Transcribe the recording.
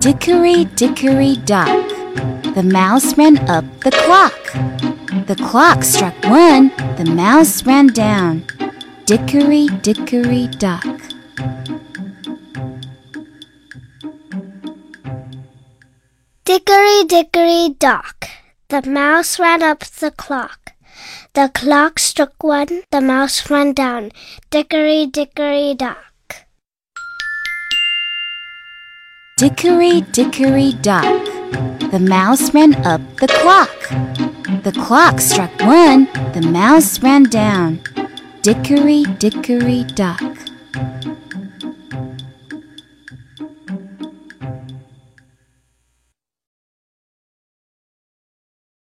Dickory, dickory, dock. The mouse ran up the clock. The clock struck one, the mouse ran down. Dickory, dickory, dock. Dickory, dickory, dock. The mouse ran up the clock. The clock struck one, the mouse ran down. Dickory, dickory, dock. Dickory, dickory, dock. The mouse ran up the clock. The clock struck one, the mouse ran down. Dickory, dickory, dock.